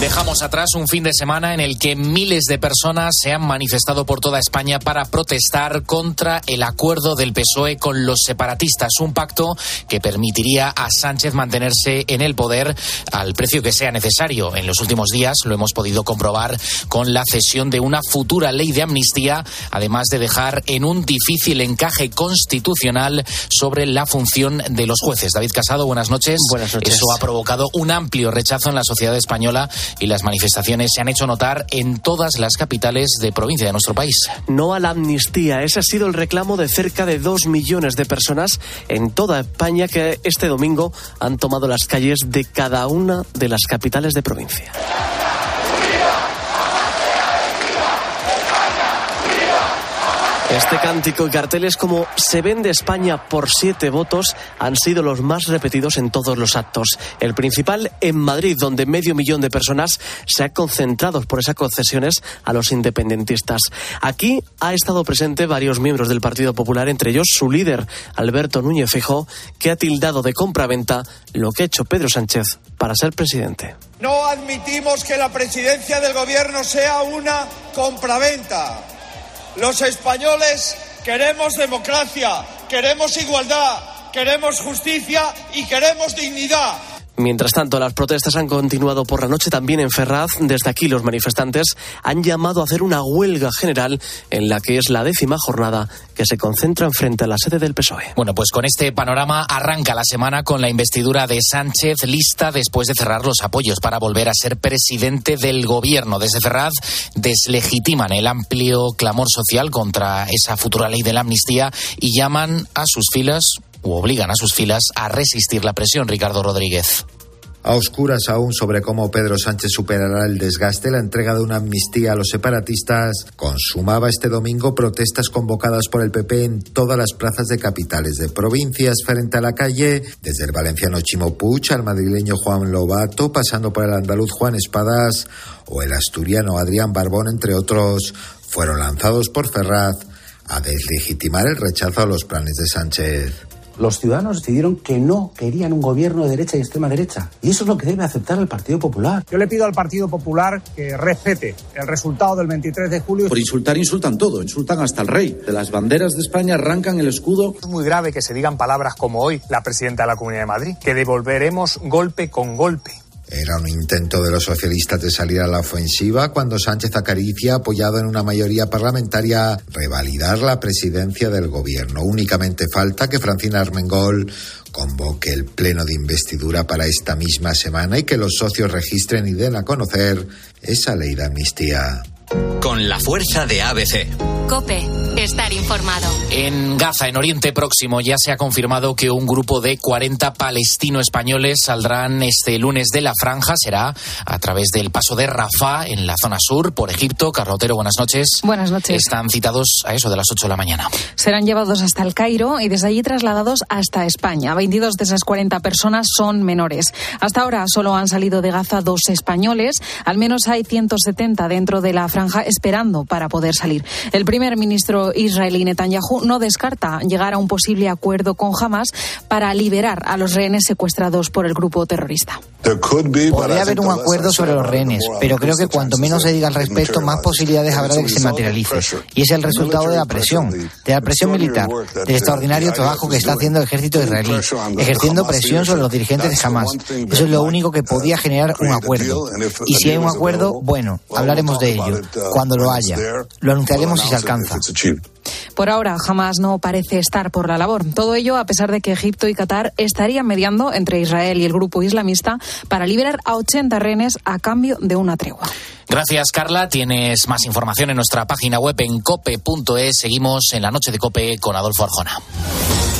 Dejamos atrás un fin de semana en el que miles de personas se han manifestado por toda España para protestar contra el acuerdo del PSOE con los separatistas, un pacto que permitiría a Sánchez mantenerse en el poder al precio que sea necesario. En los últimos días lo hemos podido comprobar con la cesión de una futura ley de amnistía, además de dejar en un difícil encaje constitucional sobre la función de los jueces. David Casado, buenas noches. Buenas noches. Eso ha provocado un amplio rechazo en la sociedad española y las manifestaciones se han hecho notar en todas las capitales de provincia de nuestro país. No a la amnistía. Ese ha sido el reclamo de cerca de dos millones de personas en toda España que este domingo han tomado las calles de cada una de las capitales de provincia. Este cántico y carteles como Se vende España por siete votos han sido los más repetidos en todos los actos. El principal en Madrid, donde medio millón de personas se ha concentrado por esas concesiones a los independentistas. Aquí ha estado presente varios miembros del Partido Popular, entre ellos su líder, Alberto Núñez Fijó, que ha tildado de compraventa lo que ha hecho Pedro Sánchez para ser presidente. No admitimos que la presidencia del gobierno sea una compraventa. Los españoles queremos democracia, queremos igualdad, queremos justicia y queremos dignidad. Mientras tanto, las protestas han continuado por la noche también en Ferraz. Desde aquí, los manifestantes han llamado a hacer una huelga general en la que es la décima jornada que se concentra frente a la sede del PSOE. Bueno, pues con este panorama arranca la semana con la investidura de Sánchez lista después de cerrar los apoyos para volver a ser presidente del gobierno. Desde Ferraz deslegitiman el amplio clamor social contra esa futura ley de la amnistía y llaman a sus filas u obligan a sus filas a resistir la presión, Ricardo Rodríguez. A oscuras aún sobre cómo Pedro Sánchez superará el desgaste, la entrega de una amnistía a los separatistas consumaba este domingo protestas convocadas por el PP en todas las plazas de capitales de provincias frente a la calle, desde el valenciano Chimo Puig al madrileño Juan Lobato, pasando por el andaluz Juan Espadas o el asturiano Adrián Barbón, entre otros, fueron lanzados por Ferraz a deslegitimar el rechazo a los planes de Sánchez los ciudadanos decidieron que no querían un gobierno de derecha y extrema derecha. Y eso es lo que debe aceptar el Partido Popular. Yo le pido al Partido Popular que respete el resultado del 23 de julio. Por insultar insultan todo, insultan hasta el rey. De las banderas de España arrancan el escudo. Es muy grave que se digan palabras como hoy la presidenta de la Comunidad de Madrid, que devolveremos golpe con golpe. Era un intento de los socialistas de salir a la ofensiva cuando Sánchez acaricia, apoyado en una mayoría parlamentaria, revalidar la presidencia del gobierno. Únicamente falta que Francina Armengol convoque el pleno de investidura para esta misma semana y que los socios registren y den a conocer esa ley de amnistía. Con la fuerza de ABC. Cope, estar informado. En Gaza, en Oriente Próximo, ya se ha confirmado que un grupo de 40 palestino-españoles saldrán este lunes de la franja. Será a través del paso de Rafah, en la zona sur, por Egipto. Carlotero, buenas noches. Buenas noches. Están citados a eso de las 8 de la mañana. Serán llevados hasta el Cairo y desde allí trasladados hasta España. 22 de esas 40 personas son menores. Hasta ahora solo han salido de Gaza dos españoles. Al menos hay 170 dentro de la franja esperando para poder salir. El primer ministro israelí Netanyahu no descarta llegar a un posible acuerdo con Hamas para liberar a los rehenes secuestrados por el grupo terrorista. Podría haber un acuerdo sobre los rehenes, pero creo que cuanto menos se diga al respecto, más posibilidades habrá de que se materialice. Y es el resultado de la presión, de la presión militar, del extraordinario trabajo que está haciendo el ejército israelí, ejerciendo presión sobre los dirigentes de Hamas. Eso es lo único que podía generar un acuerdo. Y si hay un acuerdo, bueno, hablaremos de ello. Cuando lo haya, lo anunciaremos si se alcanza. Por ahora, Hamas no parece estar por la labor. Todo ello a pesar de que Egipto y Qatar estarían mediando entre Israel y el grupo islamista para liberar a 80 rehenes a cambio de una tregua. Gracias, Carla. Tienes más información en nuestra página web en cope.es. Seguimos en la noche de Cope con Adolfo Arjona.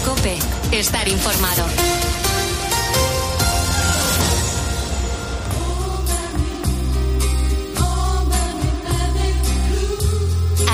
Cope, estar informado.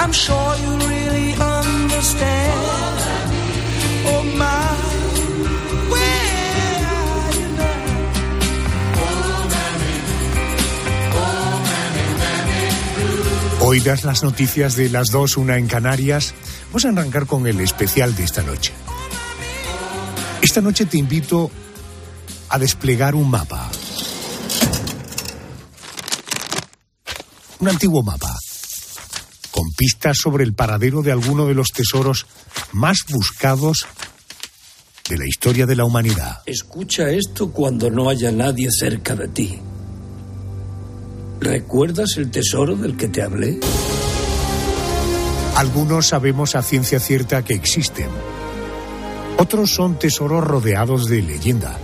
I'm sure you really understand. Oh my, where las noticias de las dos, una en Canarias. Vamos a arrancar con el especial de esta noche. Esta noche te invito a desplegar un mapa. Un antiguo mapa pistas sobre el paradero de alguno de los tesoros más buscados de la historia de la humanidad. Escucha esto cuando no haya nadie cerca de ti. ¿Recuerdas el tesoro del que te hablé? Algunos sabemos a ciencia cierta que existen. Otros son tesoros rodeados de leyenda.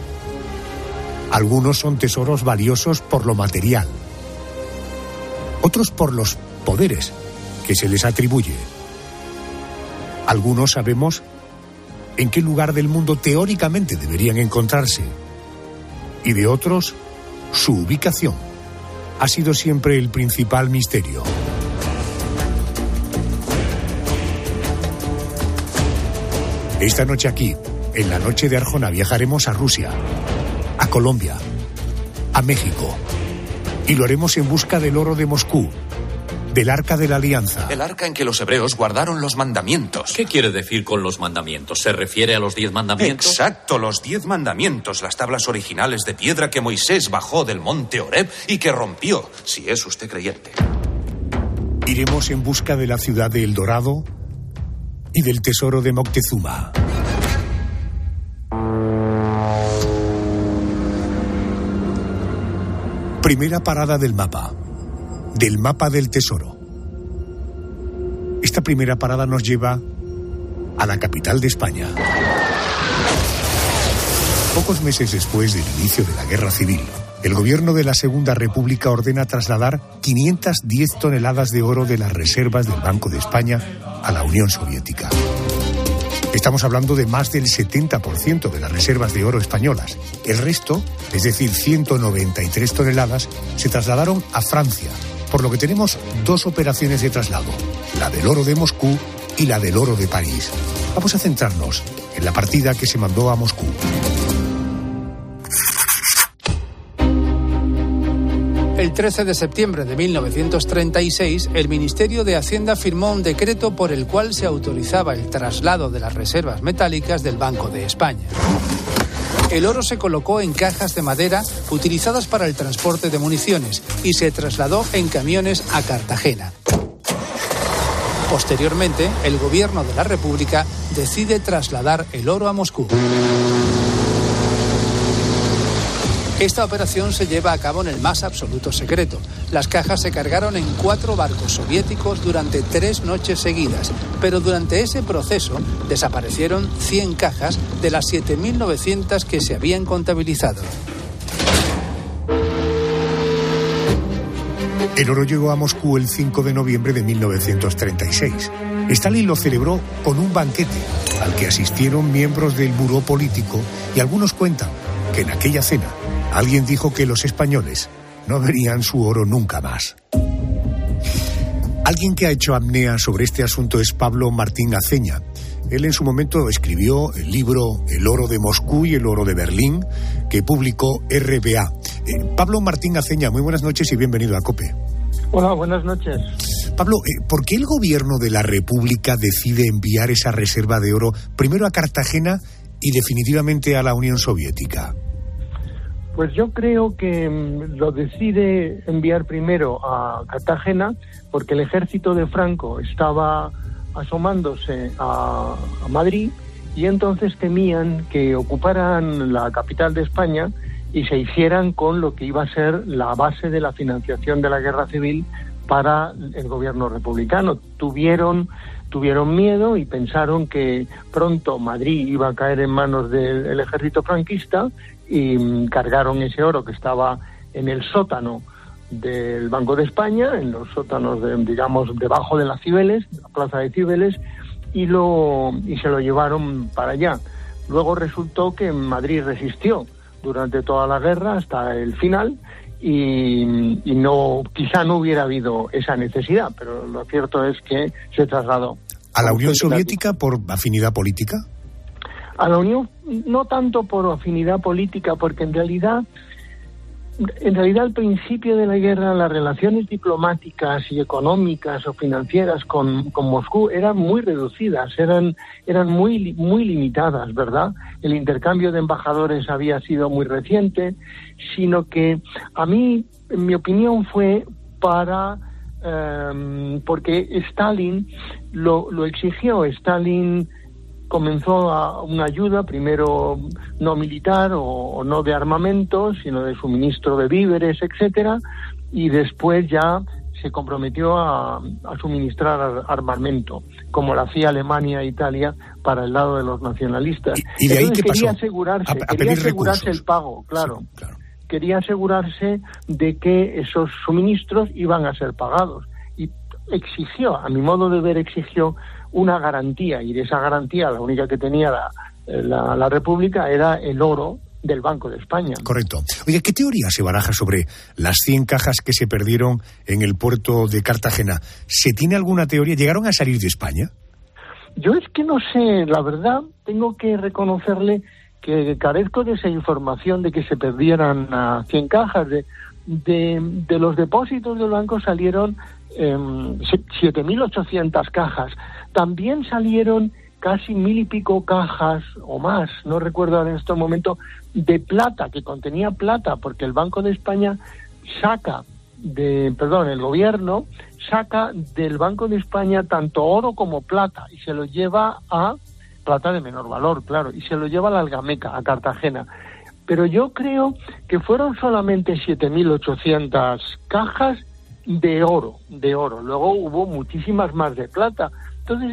Algunos son tesoros valiosos por lo material. Otros por los poderes que se les atribuye. Algunos sabemos en qué lugar del mundo teóricamente deberían encontrarse. Y de otros, su ubicación ha sido siempre el principal misterio. Esta noche aquí, en la noche de Arjona, viajaremos a Rusia, a Colombia, a México. Y lo haremos en busca del oro de Moscú, del arca de la alianza. El arca en que los hebreos guardaron los mandamientos. ¿Qué quiere decir con los mandamientos? ¿Se refiere a los diez mandamientos? Exacto, los diez mandamientos, las tablas originales de piedra que Moisés bajó del monte Horeb y que rompió, si es usted creyente. Iremos en busca de la ciudad de El Dorado y del tesoro de Moctezuma. Primera parada del mapa, del mapa del tesoro. Esta primera parada nos lleva a la capital de España. Pocos meses después del inicio de la guerra civil, el gobierno de la Segunda República ordena trasladar 510 toneladas de oro de las reservas del Banco de España a la Unión Soviética. Estamos hablando de más del 70% de las reservas de oro españolas. El resto, es decir, 193 toneladas, se trasladaron a Francia, por lo que tenemos dos operaciones de traslado, la del oro de Moscú y la del oro de París. Vamos a centrarnos en la partida que se mandó a Moscú. El 13 de septiembre de 1936, el Ministerio de Hacienda firmó un decreto por el cual se autorizaba el traslado de las reservas metálicas del Banco de España. El oro se colocó en cajas de madera utilizadas para el transporte de municiones y se trasladó en camiones a Cartagena. Posteriormente, el gobierno de la República decide trasladar el oro a Moscú. Esta operación se lleva a cabo en el más absoluto secreto. Las cajas se cargaron en cuatro barcos soviéticos durante tres noches seguidas, pero durante ese proceso desaparecieron 100 cajas de las 7.900 que se habían contabilizado. El oro llegó a Moscú el 5 de noviembre de 1936. Stalin lo celebró con un banquete al que asistieron miembros del buró político y algunos cuentan que en aquella cena alguien dijo que los españoles no verían su oro nunca más. Alguien que ha hecho apnea sobre este asunto es Pablo Martín Aceña. Él en su momento escribió el libro El oro de Moscú y el oro de Berlín, que publicó RBA. Eh, Pablo Martín Aceña, muy buenas noches y bienvenido a COPE. Hola, buenas noches. Pablo, eh, ¿por qué el gobierno de la República decide enviar esa reserva de oro primero a Cartagena y definitivamente a la Unión Soviética? Pues yo creo que mm, lo decide enviar primero a Cartagena porque el ejército de Franco estaba asomándose a, a Madrid y entonces temían que ocuparan la capital de España y se hicieran con lo que iba a ser la base de la financiación de la guerra civil para el gobierno republicano. Tuvieron tuvieron miedo y pensaron que pronto Madrid iba a caer en manos del ejército franquista y mm, cargaron ese oro que estaba en el sótano del Banco de España, en los sótanos, de, digamos, debajo de las Cibeles, la plaza de Cibeles, y, lo, y se lo llevaron para allá. Luego resultó que Madrid resistió durante toda la guerra hasta el final y, y no quizá no hubiera habido esa necesidad, pero lo cierto es que se trasladó. ¿A la Unión Soviética por afinidad política? A la Unión no tanto por afinidad política, porque en realidad en realidad al principio de la guerra las relaciones diplomáticas y económicas o financieras con, con, Moscú eran muy reducidas, eran, eran muy, muy limitadas, ¿verdad? El intercambio de embajadores había sido muy reciente, sino que a mí, en mi opinión, fue para eh, porque Stalin lo, lo exigió, Stalin comenzó a una ayuda, primero no militar o, o, no de armamento, sino de suministro de víveres, etcétera, y después ya se comprometió a, a suministrar armamento, como lo hacía Alemania e Italia para el lado de los nacionalistas. ¿Y, y de ahí Entonces, qué quería asegurarse, A- a quería asegurarse recursos. el pago, claro. Sí, claro. Quería asegurarse de que esos suministros iban a ser pagados y exigió, a mi modo de ver, exigió una garantía y de esa garantía la única que tenía la, la, la República era el oro del Banco de España. Correcto. Oye, ¿qué teoría se baraja sobre las 100 cajas que se perdieron en el puerto de Cartagena? ¿Se tiene alguna teoría? ¿Llegaron a salir de España? Yo es que no sé, la verdad, tengo que reconocerle que carezco de esa información de que se perdieran a 100 cajas. De, de, de los depósitos del banco salieron eh, 7.800 cajas. También salieron casi mil y pico cajas o más, no recuerdo en este momento, de plata, que contenía plata, porque el Banco de España saca de, perdón, el gobierno saca del Banco de España tanto oro como plata y se lo lleva a plata de menor valor, claro, y se lo lleva a la Algameca, a Cartagena. Pero yo creo que fueron solamente 7.800 cajas de oro, de oro. Luego hubo muchísimas más de plata. Entonces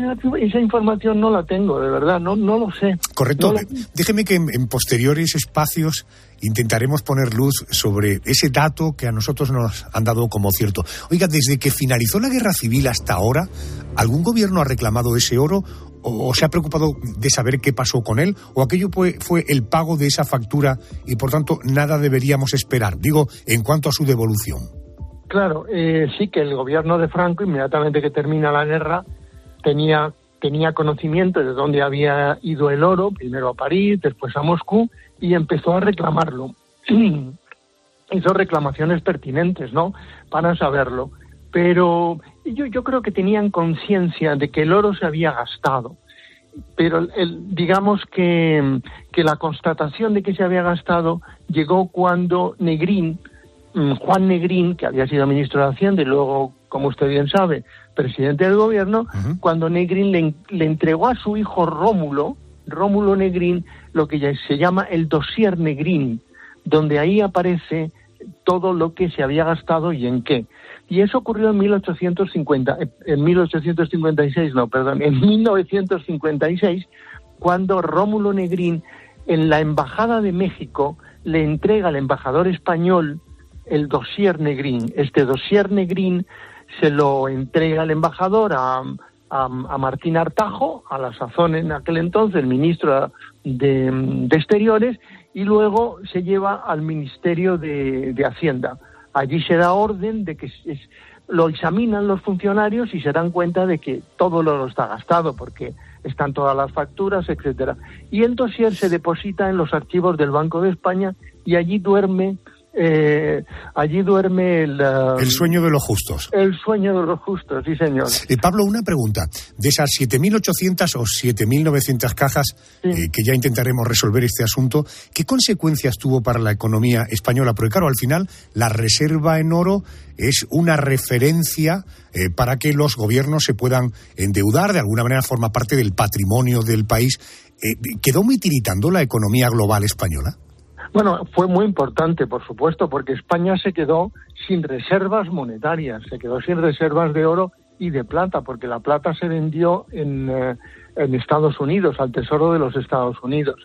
esa, información no la tengo, de verdad, no, no lo sé. Correcto. No lo- Déjeme que en, en posteriores espacios intentaremos poner luz sobre ese dato que a nosotros nos han dado como cierto. Oiga, desde que finalizó la guerra civil hasta ahora, ¿algún gobierno ha reclamado ese oro o, o se ha preocupado de saber qué pasó con él? ¿O aquello fue, fue el pago de esa factura y por tanto nada deberíamos esperar? Digo, en cuanto a su devolución. Claro, eh, sí que el gobierno de Franco, inmediatamente que termina la guerra, tenía, tenía conocimiento de dónde había ido el oro, primero a París, después a Moscú, y empezó a reclamarlo. Hizo reclamaciones pertinentes, ¿no? Para saberlo. Pero yo, yo creo que tenían conciencia de que el oro se había gastado. Pero el- digamos que, que la constatación de que se había gastado llegó cuando Negrín, Juan Negrín, que había sido ministro de Hacienda y luego, como usted bien sabe, presidente del gobierno, cuando Negrín le, le entregó a su hijo Rómulo, Rómulo Negrín, lo que ya se llama el dossier Negrín, donde ahí aparece todo lo que se había gastado y en qué. Y eso ocurrió en 1850, eh, en 1856, no, perdón, en 1956, cuando Rómulo Negrín en la embajada de México le entrega al embajador español el dossier Negrín. Este dossier Negrín se lo entrega el embajador a, a, a Martín Artajo, a la sazón en aquel entonces, el ministro de, de Exteriores, y luego se lleva al Ministerio de, de Hacienda. Allí se da orden de que es- lo examinan los funcionarios y se dan cuenta de que todo oro está gastado porque están todas las facturas, etcétera. Y el dossier se deposita en los archivos del Banco de España y allí duerme eh, allí duerme el, ah, El sueño de los justos. el sueño de los justos, sí señor. Eh, Pablo, una pregunta. De esas 7.800 o 7.900 cajas eh, que ya intentaremos resolver este asunto, ¿qué consecuencias tuvo para la economía española? Porque claro, al final la reserva en oro es una referencia eh, para que los gobiernos se puedan endeudar, de alguna manera forma parte del patrimonio del país. Eh, ¿Quedó muy tiritando la economía global española? Bueno, fue muy importante, por supuesto, porque España se quedó sin reservas monetarias, se quedó sin reservas de oro y de plata, porque la plata se vendió en, eh, en Estados Unidos, al Tesoro de los Estados Unidos.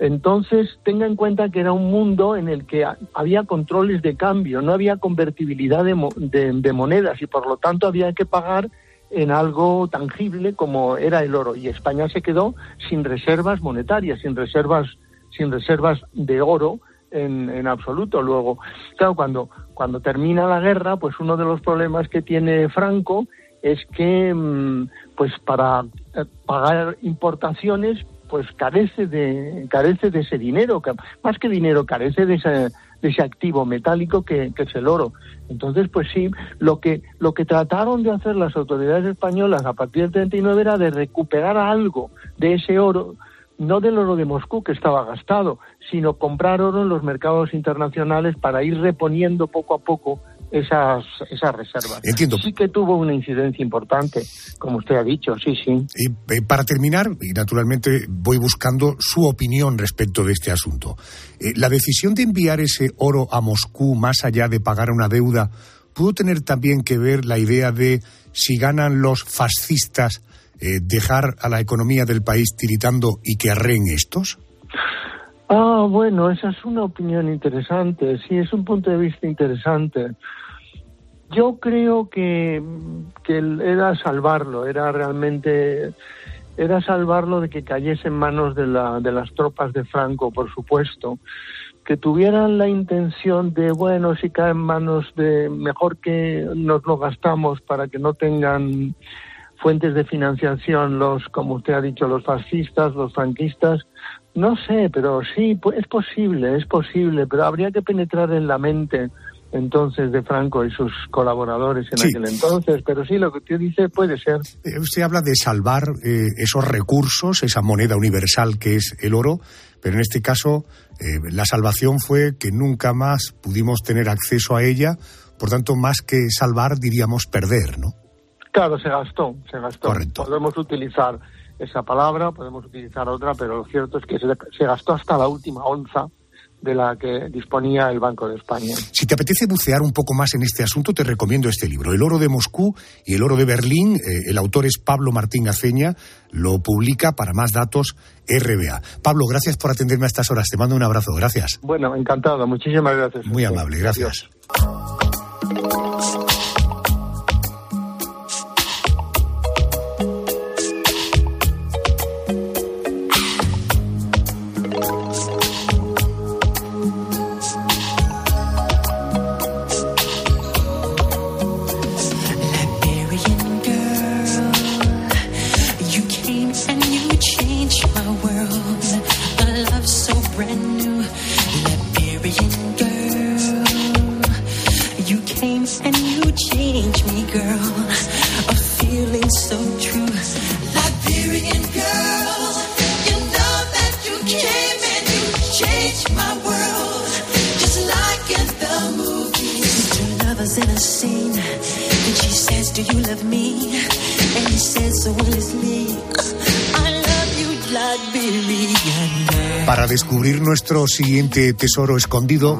Entonces, tenga en cuenta que era un mundo en el que ha- había controles de cambio, no había convertibilidad de- de monedas y por lo tanto había que pagar en algo tangible como era el oro. Y España se quedó sin reservas monetarias, sin reservas, sin reservas de oro en, absoluto. Luego, claro, cuando, cuando termina la guerra, pues uno de los problemas que tiene Franco es que, mm, pues para eh, pagar importaciones, pues carece de, carece de ese dinero, más que dinero, carece de ese, de ese activo metálico que, que es el oro. Entonces, pues sí, lo que, lo que trataron de hacer las autoridades españolas a partir del 39 era de recuperar algo de ese oro, no del oro de Moscú que estaba gastado, sino comprar oro en los mercados internacionales para ir reponiendo poco a poco esas, esas reservas. Entiendo. Sí que tuvo una incidencia importante, como usted ha dicho, sí, sí. Y eh, para terminar, y naturalmente voy buscando su opinión respecto de este asunto. Eh, la decisión de enviar ese oro a Moscú más allá de pagar una deuda, ¿pudo tener también que ver la idea de si ganan los fascistas eh, dejar a la economía del país tiritando y que arreen estos? Ah, bueno, esa es una opinión interesante, sí, es un punto de vista interesante. Yo creo que, que era salvarlo, era realmente, era salvarlo de que cayese en manos de, la, de las tropas de Franco, por supuesto, que tuvieran la intención de, bueno, si cae en manos de, mejor que nos lo gastamos para que no tengan fuentes de financiación los, como usted ha dicho, los fascistas, los franquistas. No sé, pero sí, es posible, es posible, pero habría que penetrar en la mente entonces de Franco y sus colaboradores en Sí. aquel entonces. Pero sí, lo que usted dice puede ser. Eh, Usted habla de salvar eh, esos recursos, esa moneda universal que es el oro, pero en este caso eh, la salvación fue que nunca más pudimos tener acceso a ella, por tanto, más que salvar, diríamos perder, ¿no? Claro, se gastó, se gastó. Correcto. Podemos utilizar esa palabra, podemos utilizar otra, pero lo cierto es que se, se gastó hasta la última onza de la que disponía el Banco de España. Si te apetece bucear un poco más en este asunto, te recomiendo este libro, El oro de Moscú y el oro de Berlín. Eh, el autor es Pablo Martín Aceña, lo publica para más datos RBA. Pablo, gracias por atenderme a estas horas. Te mando un abrazo. Gracias. Bueno, encantado. Muchísimas gracias. Muy amable, gracias. Do you love me? Para descubrir nuestro siguiente tesoro escondido,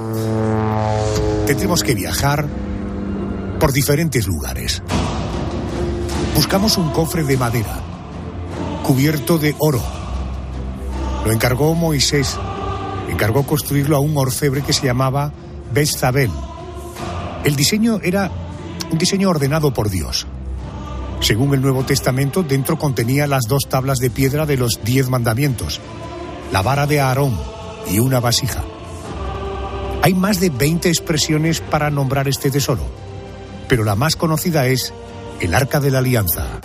tendremos que viajar por diferentes lugares. Buscamos un cofre de madera, cubierto de oro. Lo encargó Moisés. Encargó construirlo a un orfebre que se llamaba Bezabel. El diseño era un diseño ordenado por Dios. Según el Nuevo Testamento, dentro contenía las dos tablas de piedra de los diez mandamientos, la vara de Aarón y una vasija. Hay más de 20 expresiones para nombrar este tesoro, pero la más conocida es el Arca de la Alianza.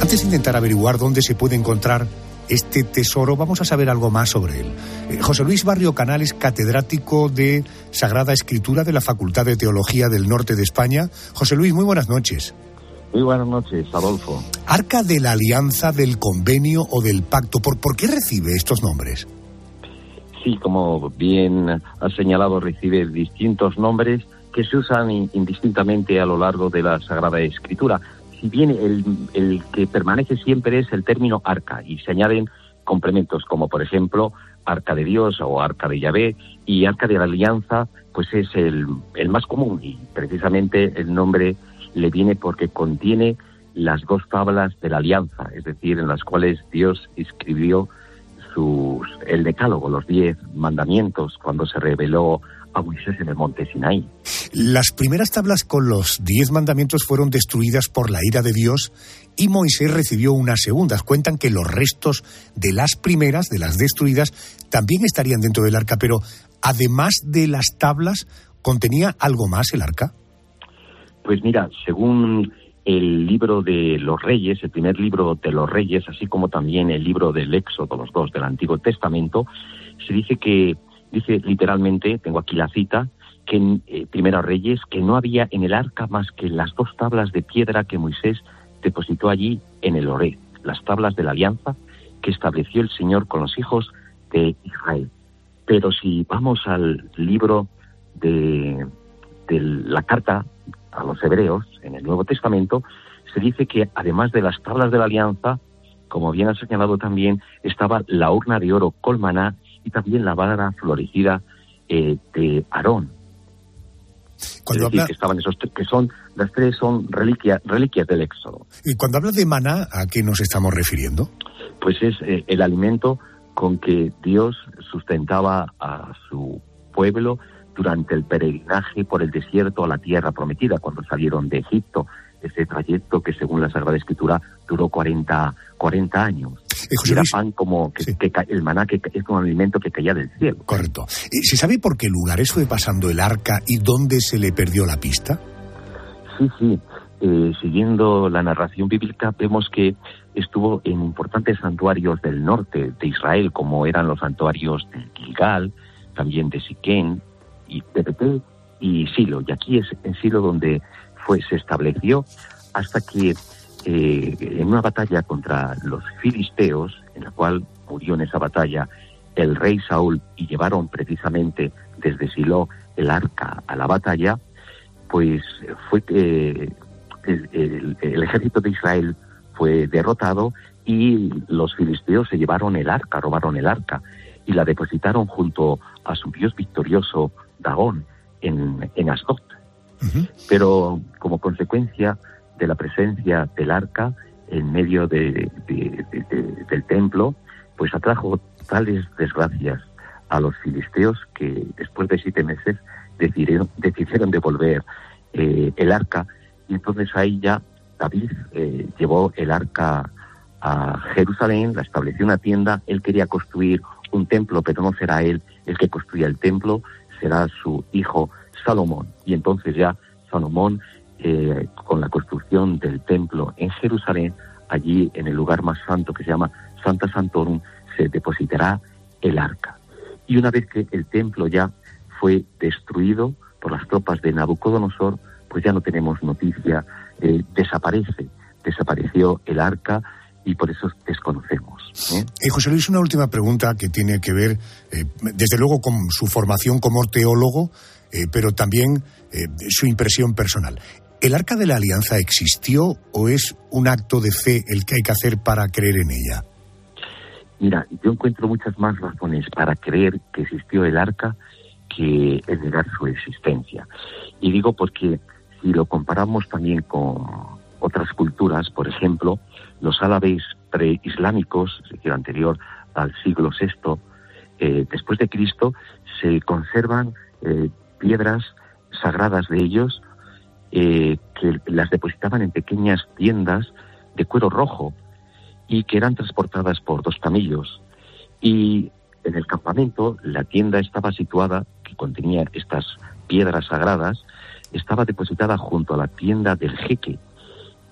Antes de intentar averiguar dónde se puede encontrar este tesoro, vamos a saber algo más sobre él. Eh, José Luis Barrio Canal es catedrático de Sagrada Escritura de la Facultad de Teología del Norte de España. José Luis, muy buenas noches. Muy buenas noches, Adolfo. Arca de la Alianza, del Convenio o del Pacto. ¿Por, por qué recibe estos nombres? Sí, como bien has señalado, recibe distintos nombres que se usan in- indistintamente a lo largo de la Sagrada Escritura. Si bien el, que permanece siempre es el término arca y se añaden complementos como por ejemplo arca de Dios o arca de Yahvé y arca de la Alianza, pues es el, el más común y precisamente el nombre le viene porque contiene las dos tablas de la alianza, es decir, en las cuales Dios escribió sus, el decálogo, los diez mandamientos, cuando se reveló a Moisés en el monte Sinaí. Las primeras tablas con los diez mandamientos fueron destruidas por la ira de Dios y Moisés recibió unas segundas. Cuentan que los restos de las primeras, de las destruidas, también estarían dentro del arca, pero además de las tablas, ¿contenía algo más el arca? Pues mira, según el libro de los reyes, el primer libro de los reyes, así como también el libro del Éxodo, los dos del Antiguo Testamento, se dice que, dice literalmente, tengo aquí la cita, que en eh, Primera Reyes, que no había en el arca más que las dos tablas de piedra que Moisés depositó allí en el Oré, las tablas de la alianza que estableció el Señor con los hijos de Israel. Pero si vamos al libro de, de la carta a los hebreos, en el Nuevo Testamento, se dice que además de las tablas de la alianza, como bien ha señalado también, estaba la urna de oro colmaná y también la vara florecida eh, de Aarón. Cuando es decir, habla- que estaban esos tres- que son las tres son reliquia- reliquias del Éxodo. Y cuando habla de maná, ¿a qué nos estamos refiriendo? Pues es eh, el alimento con que Dios sustentaba a su pueblo durante el peregrinaje por el desierto a la tierra prometida, cuando salieron de Egipto, ese trayecto que según la Sagrada Escritura duró 40, 40 años. José Era pan como que, el maná que es como un alimento que caía del cielo. Correcto. ¿Se sabe por qué lugares fue pasando el arca y dónde se le perdió la pista? Sí, sí. Eh, siguiendo la narración bíblica, vemos que estuvo en importantes santuarios del norte de Israel, como eran los santuarios de Gilgal, también de Siquén, y de y Silo. Y aquí es en Silo donde fue, se estableció hasta que eh, en una batalla contra los filisteos, en la cual murió en esa batalla el rey Saúl y llevaron precisamente desde Silo el arca a la batalla, pues fue que el, el- el ejército de Israel fue derrotado y los filisteos se llevaron el arca, robaron el arca y la depositaron junto a su dios victorioso Dagón en, en Asdod. Pero como consecuencia de la presencia del arca en medio de- de- de- de- del templo, pues atrajo tales desgracias a los filisteos que después de siete meses decidieron, decidieron devolver eh, el arca y entonces ahí ya David eh, llevó el arca a Jerusalén, la estableció una tienda, él quería construir un templo, pero no será él el que construya el templo, será su hijo Salomón. Y entonces ya Salomón, eh, con la construcción del templo en Jerusalén, allí en el lugar más santo que se llama Santa Santorum, se depositará el arca. Y una vez que el templo ya fue destruido por las tropas de Nabucodonosor, pues ya no tenemos noticia, desaparece, desapareció el arca y por eso desconocemos. ¿eh? Eh, José Luis, una última pregunta que tiene que ver, eh, desde luego, con su formación como teólogo, pero también su impresión personal. ¿El arca de la alianza existió o es un acto de fe el que hay que hacer para creer en ella? Mira, yo encuentro muchas más razones para creer que existió el arca que el negar su existencia. Y digo porque si lo comparamos también con otras culturas, por ejemplo, los árabes preislámicos, es decir, anterior al siglo VI eh, después de Cristo, se conservan eh, piedras sagradas de ellos eh, que las depositaban en pequeñas tiendas de cuero rojo y que eran transportadas por dos camillos. Y en el campamento, la tienda estaba situada, que contenía estas piedras sagradas, estaba depositada junto a la tienda del jeque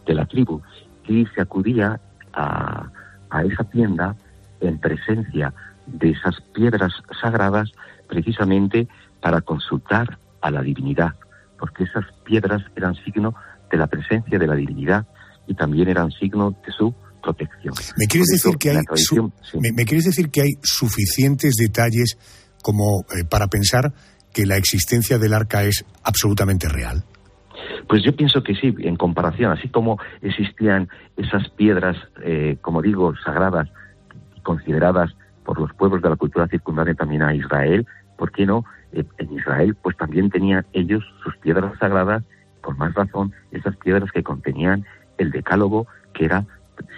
de la tribu y se acudía a, a esa tienda en presencia de esas piedras sagradas precisamente para consultar a la divinidad, porque esas piedras eran signo de la presencia de la divinidad y también eran signo de su protección. ¿Me quieres Por eso, decir que hay la tradición- su- me, me quieres decir que hay suficientes detalles como eh, para pensar que la existencia del arca es absolutamente real? Pues yo pienso que sí, en comparación, así como existían esas piedras, eh, como digo, sagradas, consideradas por los pueblos de la cultura circundante también a Israel, ¿por qué no? Eh, en Israel, pues también tenían ellos sus piedras sagradas, por más razón, esas piedras que contenían el decálogo, que era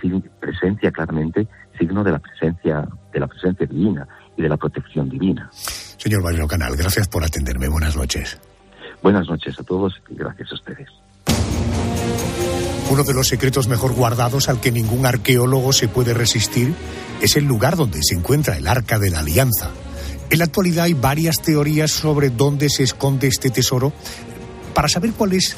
sin presencia claramente, signo de la presencia, de la presencia divina. y de la protección divina. Señor Barrio Canal, gracias por atenderme. Buenas noches. Buenas noches a todos y gracias a ustedes. Uno de los secretos mejor guardados al que ningún arqueólogo se puede resistir es el lugar donde se encuentra el Arca de la Alianza. En la actualidad hay varias teorías sobre dónde se esconde este tesoro. Para saber cuál es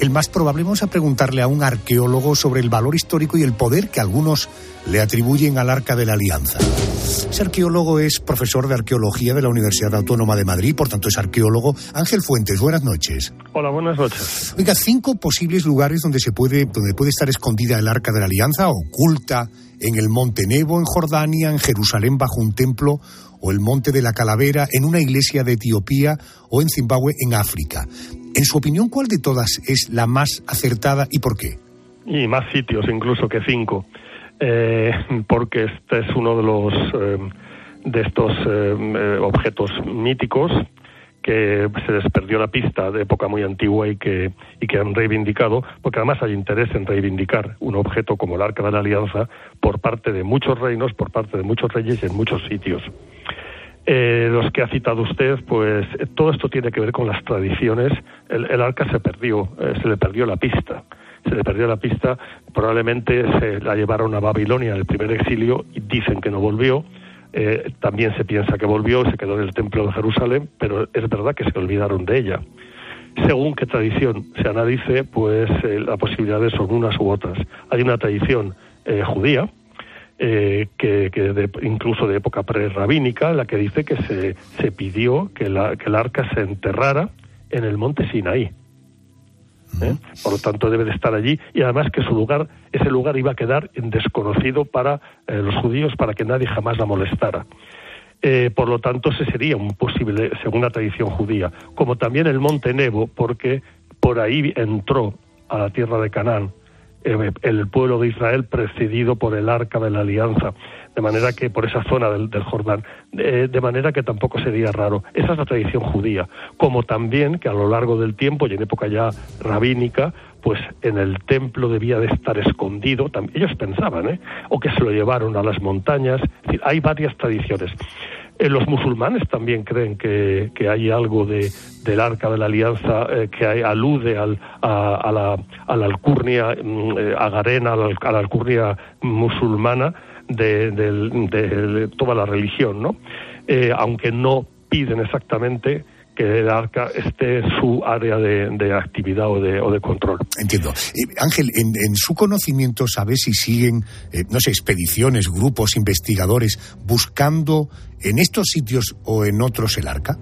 el más probable, vamos a preguntarle a un arqueólogo sobre el valor histórico y el poder que algunos le atribuyen al Arca de la Alianza. Ese arqueólogo es profesor de arqueología de la Universidad Autónoma de Madrid, por tanto es arqueólogo. Ángel Fuentes, buenas noches. Hola, buenas noches. Oiga, cinco posibles lugares donde se puede, donde puede estar escondida el Arca de la Alianza, oculta en el Monte Nebo, en Jordania, en Jerusalén bajo un templo, o el Monte de la Calavera, en una iglesia de Etiopía o en Zimbabue, en África. En su opinión, ¿cuál de todas es la más acertada y por qué? Y más sitios incluso que cinco, eh, porque este es uno de los eh, de estos eh, objetos míticos que se les perdió la pista de época muy antigua y que, y que han reivindicado, porque además hay interés en reivindicar un objeto como el Arca de la Alianza por parte de muchos reinos, por parte de muchos reyes y en muchos sitios. Eh, los que ha citado usted, pues todo esto tiene que ver con las tradiciones. El, arca se perdió, eh, se le perdió la pista. Se le perdió la pista, probablemente se la llevaron a Babilonia en el primer exilio y dicen que no volvió. También se piensa que volvió, se quedó en el templo de Jerusalén, pero es verdad que se olvidaron de ella. Según qué tradición se analice, pues las posibilidades son unas u otras. Hay una tradición judía, eh, que, incluso de época prerrabínica, la que dice que se, se pidió que, la, que el arca se enterrara en el monte Sinaí. ¿Eh? Por lo tanto, debe de estar allí y además que su lugar, ese lugar iba a quedar desconocido para eh, los judíos, para que nadie jamás la molestara. por lo tanto, ese sería un posible, según la tradición judía, como también el monte Nebo, porque por ahí entró a la tierra de Canaán eh, el pueblo de Israel precedido por el arca de la alianza, de manera que por esa zona del, Jordán, de manera que tampoco sería raro. Esa es la tradición judía, como también que a lo largo del tiempo y en época ya rabínica, pues en el templo debía de estar escondido, ellos pensaban, ¿eh? o que se lo llevaron a las montañas, hay varias tradiciones. Eh, los musulmanes también creen que, hay algo de, del arca de la alianza eh, que alude al, a, la, a, la, alcurnia mm, eh, agarena, a la, alcurnia musulmana de, toda la religión, ¿no? aunque no piden exactamente que el arca esté su área de, actividad o de, o de, control. Entiendo. Eh, Ángel, en, su conocimiento, ¿sabe si siguen, eh, no sé, expediciones, grupos, investigadores buscando en estos sitios o en otros el arca?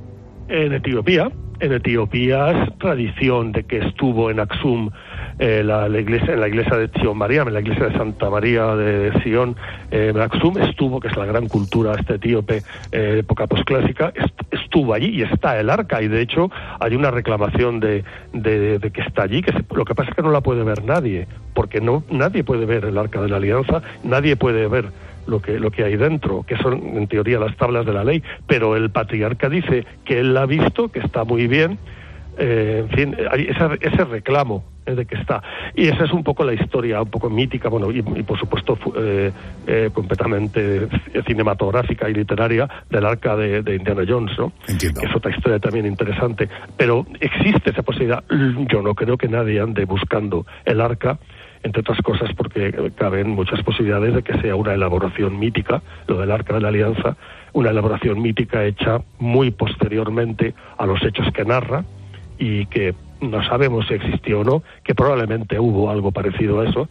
En Etiopía, en Etiopía es tradición de que estuvo en Aksum eh, la, iglesia, en la iglesia de Sion María, en la iglesia de Santa María de Sion, eh, Aksum estuvo, que es la gran cultura este etíope eh, época posclásica, estuvo allí y está el arca. Y de hecho hay una reclamación de, de, que está allí, que lo que pasa es que no la puede ver nadie, porque no nadie puede ver el arca de la alianza, nadie puede ver lo que, lo que hay dentro, que son en teoría las tablas de la ley, pero el patriarca dice que él la ha visto, que está muy bien, eh, en fin, hay ese, ese reclamo eh, de que está. Y esa es un poco la historia, un poco mítica, bueno, y, por supuesto eh, completamente cinematográfica y literaria del arca de, Indiana Jones, ¿no? Entiendo. Es otra historia también interesante. Pero existe esa posibilidad. Yo no creo que nadie ande buscando el arca entre otras cosas porque caben muchas posibilidades de que sea una elaboración mítica, lo del Arca de la Alianza, una elaboración mítica hecha muy posteriormente a los hechos que narra y que no sabemos si existió o no, que probablemente hubo algo parecido a eso,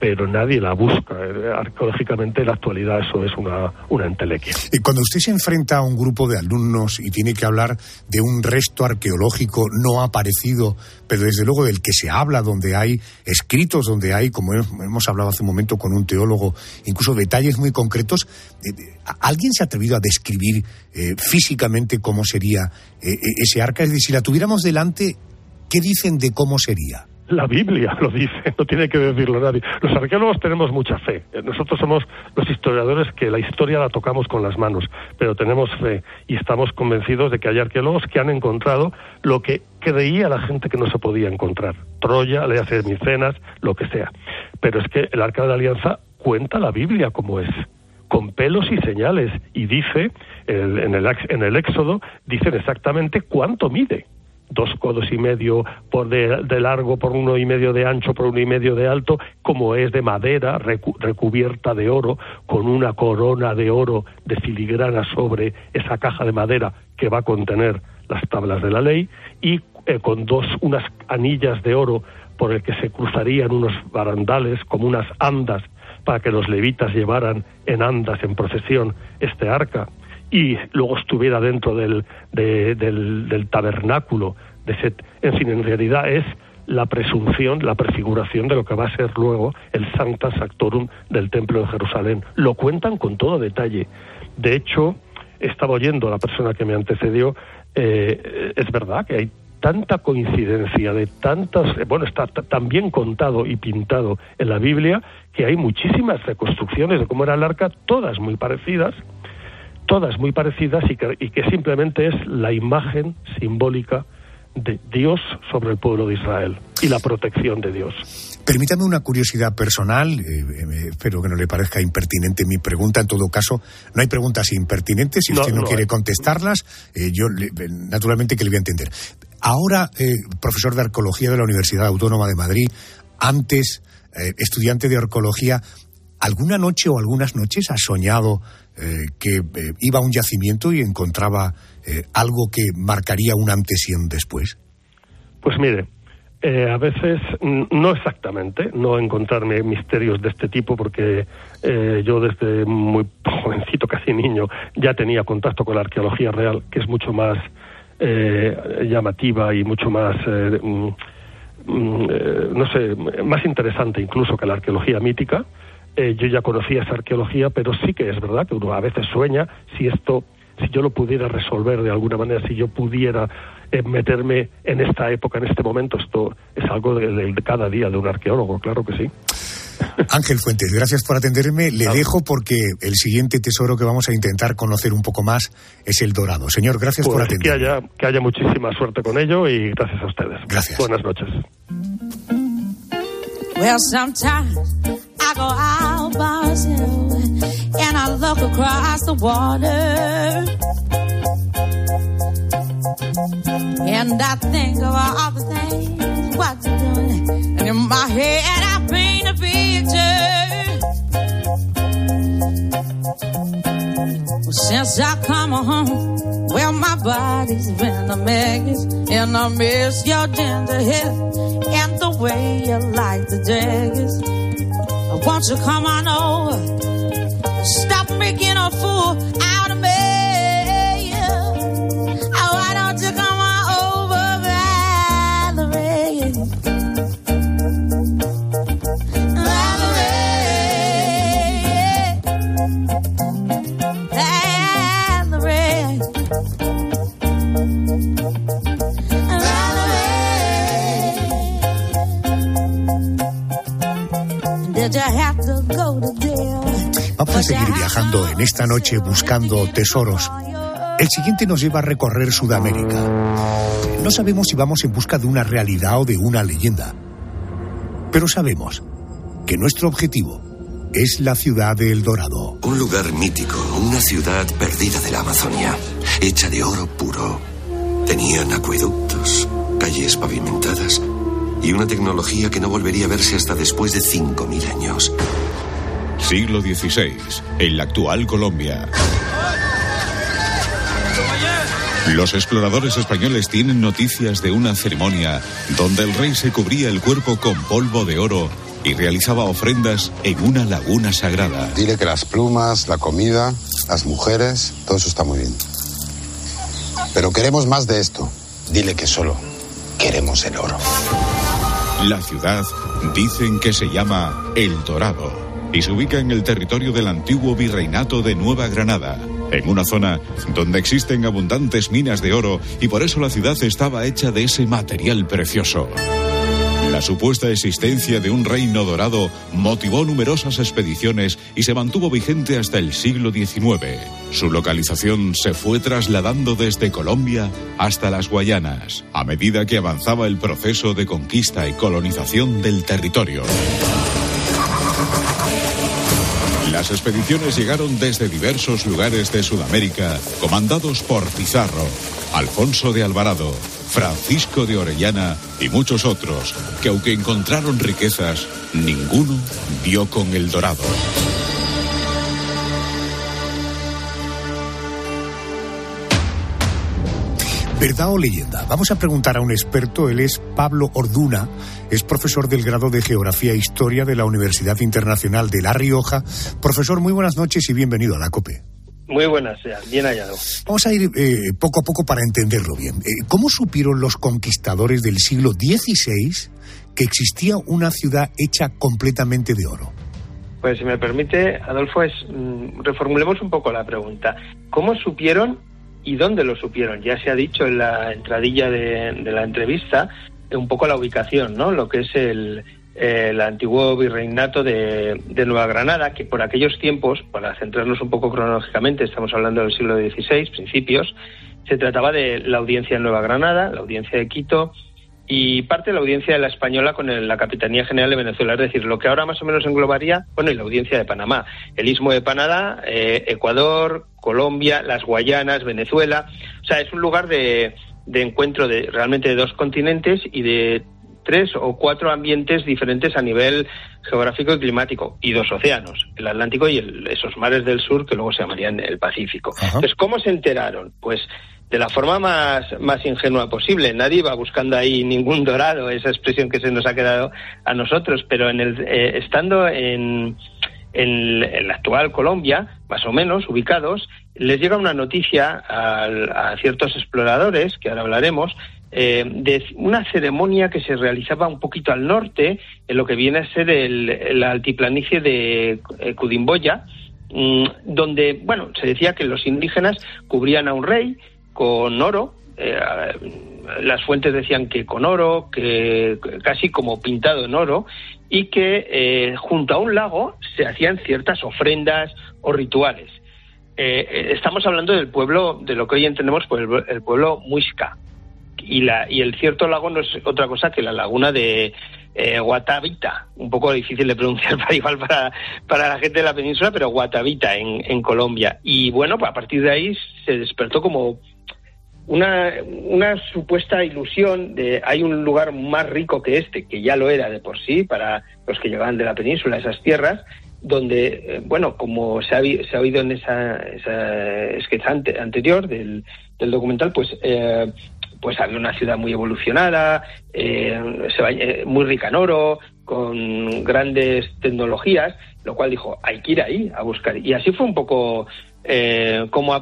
pero nadie la busca. Arqueológicamente en la actualidad eso es una, una entelequia. Y cuando usted se enfrenta a un grupo de alumnos y tiene que hablar de un resto arqueológico no aparecido, pero desde luego del que se habla, donde hay escritos, donde hay, como hemos hablado hace un momento con un teólogo, incluso detalles muy concretos, eh, ¿alguien se ha atrevido a describir eh, físicamente cómo sería eh, ese arca? Es decir, si la tuviéramos delante, ¿qué dicen de cómo sería? La Biblia lo dice, no tiene que decirlo nadie. Los arqueólogos tenemos mucha fe. Nosotros somos los historiadores que la historia la tocamos con las manos, pero tenemos fe y estamos convencidos de que hay arqueólogos que han encontrado lo que creía la gente que no se podía encontrar. Troya, le hace Micenas, lo que sea. Pero es que el Arca de la Alianza cuenta la Biblia como es con pelos y señales. Y dice, en, el, en el Éxodo, dicen exactamente cuánto mide. Dos codos y medio por de, largo, por uno y medio de ancho, por uno y medio de alto, como es de madera, recu- recubierta de oro, con una corona de oro de filigrana sobre esa caja de madera que va a contener las tablas de la ley, y eh, con dos, unas anillas de oro por el que se cruzarían unos barandales como unas andas para que los levitas llevaran en andas, en procesión, este arca y luego estuviera dentro del, de- del, del tabernáculo. De ese, en fin, en realidad es la presunción, la prefiguración de lo que va a ser luego el Sancta Sanctorum del Templo de Jerusalén. Lo cuentan con todo detalle. De hecho, estaba oyendo a la persona que me antecedió, eh, es verdad que hay tanta coincidencia de tantas, eh, bueno, está tan bien contado y pintado en la Biblia que hay muchísimas reconstrucciones de cómo era el arca, todas muy parecidas, todas muy parecidas y que, y que simplemente es la imagen simbólica de Dios sobre el pueblo de Israel y la protección de Dios. Permítame una curiosidad personal, eh, eh, espero que no le parezca impertinente mi pregunta. En todo caso, no hay preguntas impertinentes. Si No, usted no, no quiere hay. contestarlas, eh, yo naturalmente que le voy a entender. Ahora, profesor de arqueología de la Universidad Autónoma de Madrid, antes estudiante de arqueología, ¿alguna noche o algunas noches ha soñado eh, que eh, iba a un yacimiento y encontraba eh, algo que marcaría un antes y un después? Pues mire, a veces no exactamente, no encontrarme misterios de este tipo porque yo desde muy jovencito, casi niño, ya tenía contacto con la arqueología real, que es mucho más llamativa y mucho más, mm, mm, no sé, más interesante incluso que la arqueología mítica. Eh, yo ya conocía esa arqueología, pero sí que es verdad que uno a veces sueña si esto, si yo lo pudiera resolver de alguna manera, si yo pudiera eh, meterme en esta época, en este momento, esto es algo de, de- de cada día de un arqueólogo, claro que sí. Ángel Fuentes, gracias por atenderme. Le dejo porque el siguiente tesoro que vamos a intentar conocer un poco más es el dorado. Señor, gracias por Pues que atenderme. haya, que haya muchísima suerte con ello y gracias a ustedes. Gracias. Buenas noches. Well, sometimes I go out by myself and I look across the water. And I think of all the things what you're doing. And in my head, I paint a picture. Since I come home, well, my body's been a mess. And I miss your ginger hair and the way you like the daggers. Won't you come on over? Stop making a fool out of me. Seguir viajando en esta noche buscando tesoros. El siguiente nos lleva a recorrer Sudamérica. No sabemos si vamos en busca de una realidad o de una leyenda. Pero sabemos que nuestro objetivo es la ciudad de El Dorado. Un lugar mítico, una ciudad perdida de la Amazonia, hecha de oro puro. Tenían acueductos, calles pavimentadas y una tecnología que no volvería a verse hasta después de 5.000 años. Siglo XVI, en la actual Colombia. Los exploradores españoles tienen noticias de una ceremonia donde el rey se cubría el cuerpo con polvo de oro y realizaba ofrendas en una laguna sagrada. Dile que las plumas, la comida, las mujeres, todo eso está muy bien. Pero queremos más de esto. Dile que solo queremos el oro. La ciudad dicen que se llama El Dorado y se ubica en el territorio del antiguo virreinato de Nueva Granada, en una zona donde existen abundantes minas de oro y por eso la ciudad estaba hecha de ese material precioso. La supuesta existencia de un reino dorado motivó numerosas expediciones y se mantuvo vigente hasta el siglo XIX. Su localización se fue trasladando desde Colombia hasta las Guayanas, a medida que avanzaba el proceso de conquista y colonización del territorio. La Las expediciones llegaron desde diversos lugares de Sudamérica, comandados por Pizarro, Alfonso de Alvarado, Francisco de Orellana y muchos otros, que aunque encontraron riquezas, ninguno dio con el dorado. ¿Verdad o leyenda? Vamos a preguntar a un experto. Él es Pablo Orduna, es profesor del grado de Geografía e Historia de la Universidad Internacional de La Rioja. Profesor, muy buenas noches y bienvenido a la COPE. Muy buenas, bien hallado. Vamos a ir eh, poco a poco para entenderlo bien. Eh, ¿Cómo supieron los conquistadores del siglo XVI que existía una ciudad hecha completamente de oro? Pues si me permite, Adolfo, es, mm, reformulemos un poco la pregunta. ¿Cómo supieron y dónde lo supieron. Ya se ha dicho en la entradilla de, la entrevista un poco la ubicación, ¿no? Lo que es el, antiguo virreinato de, Nueva Granada, que por aquellos tiempos, para centrarnos un poco cronológicamente, estamos hablando del siglo XVI, principios, se trataba de la audiencia de Nueva Granada, la audiencia de Quito, y parte de la audiencia de la española con la Capitanía General de Venezuela, es decir, lo que ahora más o menos englobaría, bueno, y la audiencia de Panamá, el istmo de Panamá, eh, Ecuador, Colombia, las Guayanas, Venezuela, o sea, es un lugar de, encuentro de realmente de dos continentes y de tres o cuatro ambientes diferentes a nivel geográfico y climático y dos océanos, el Atlántico y esos mares del sur que luego se llamarían el Pacífico. Entonces, ¿cómo se enteraron? Pues de la forma más, más ingenua posible. Nadie va buscando ahí ningún dorado, esa expresión que se nos ha quedado a nosotros, pero en el, eh, estando en, en, la actual Colombia, más o menos ubicados, les llega una noticia a, ciertos exploradores, que ahora hablaremos, eh, de una ceremonia que se realizaba un poquito al norte, en lo que viene a ser el, la altiplanicie de eh, Cudimboya, mm, donde, bueno, se decía que los indígenas cubrían a un rey, con oro. Eh, las fuentes decían que con oro, que casi como pintado en oro, y que eh, junto a un lago se hacían ciertas ofrendas o rituales. Eh, estamos hablando del pueblo, de lo que hoy entendemos por el, pueblo Muisca. Y, la, y el cierto lago no es otra cosa que la laguna de Guatavita, un poco difícil de pronunciar para igual para, para la gente de la península, pero Guatavita en, en Colombia. Y bueno, pues a partir de ahí se despertó como una, supuesta ilusión de hay un lugar más rico que este, que ya lo era de por sí para los que llegaban de la península, esas tierras, donde, eh, bueno, como se ha, se ha oído en esa, esa anterior del, documental, pues, eh, pues había una ciudad muy evolucionada, eh, se, muy rica en oro, con grandes tecnologías, lo cual dijo, hay que ir ahí a buscar. Y así fue un poco como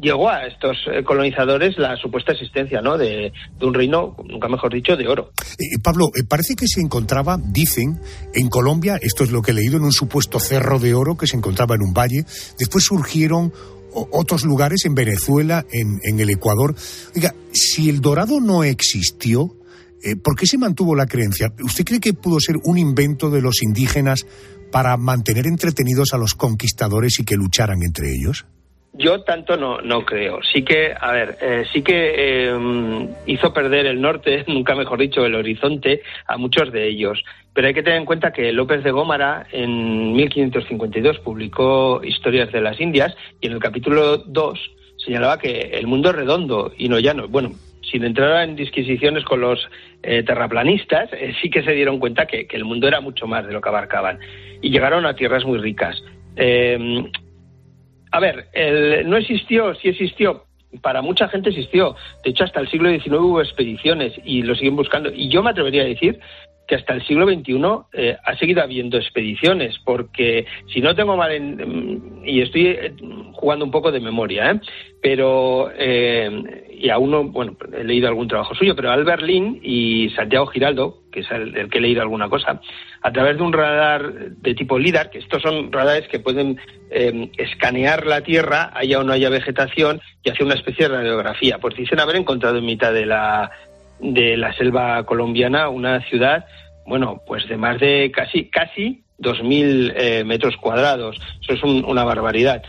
llegó a estos eh, colonizadores la supuesta existencia ¿no? de, un reino, nunca mejor dicho, de oro. Eh, Pablo, eh, parece que se encontraba, dicen, en Colombia, esto es lo que he leído, en un supuesto cerro de oro que se encontraba en un valle. Después surgieron otros lugares en Venezuela, en, en el Ecuador. Oiga, si el dorado no existió, ¿por qué se mantuvo la creencia? ¿Usted cree que pudo ser un invento de los indígenas para mantener entretenidos a los conquistadores y que lucharan entre ellos? Yo tanto no, no creo. Sí que, a ver, eh, sí que eh, hizo perder el norte, nunca mejor dicho, el horizonte a muchos de ellos. Pero hay que tener en cuenta que López de Gómara en 1552 publicó Historias de las Indias y en el capítulo 2 señalaba que el mundo es redondo y no llano. Bueno, sin entrar en disquisiciones con los eh, terraplanistas, sí que se dieron cuenta que, que, el mundo era mucho más de lo que abarcaban y llegaron a tierras muy ricas. A ver, no existió, sí existió, para mucha gente existió. De hecho, hasta el siglo XIX hubo expediciones y lo siguen buscando. Y yo me atrevería a decir que hasta el siglo XXI eh, ha seguido habiendo expediciones, porque si no tengo mal en, y estoy eh, jugando un poco de memoria, ¿eh? pero eh, y aún no, bueno, he leído algún trabajo suyo, pero Albert Lin y Santiago Giraldo, que es el, que he leído alguna cosa, a través de un radar de tipo LIDAR, que estos son radares que pueden escanear la Tierra, haya o no haya vegetación, y hacer una especie de radiografía. Pues dicen haber encontrado en mitad de la de la selva colombiana, una ciudad, bueno, pues de más de casi, casi 2.000 eh, metros cuadrados. Eso es una barbaridad.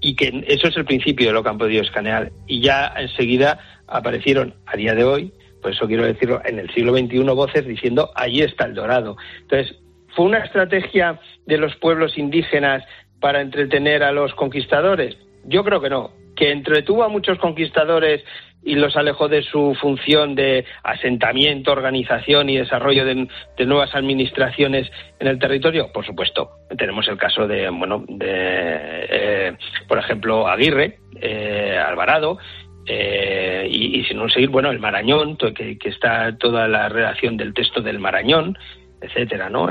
Y que eso es el principio de lo que han podido escanear. Y ya enseguida aparecieron, a día de hoy, por eso quiero decirlo, en el siglo XXI voces diciendo, allí está el dorado. Entonces, fue una estrategia de los pueblos indígenas para entretener a los conquistadores? Yo creo que no. Que entretuvo a muchos conquistadores y los alejó de su función de asentamiento, organización y desarrollo de, nuevas administraciones en el territorio? Por supuesto. Tenemos el caso de, bueno, de, eh, por ejemplo, Aguirre, eh, Alvarado, eh, y, si no seguir, bueno, el Marañón, que, que, está toda la redacción del texto del Marañón, etcétera, ¿no?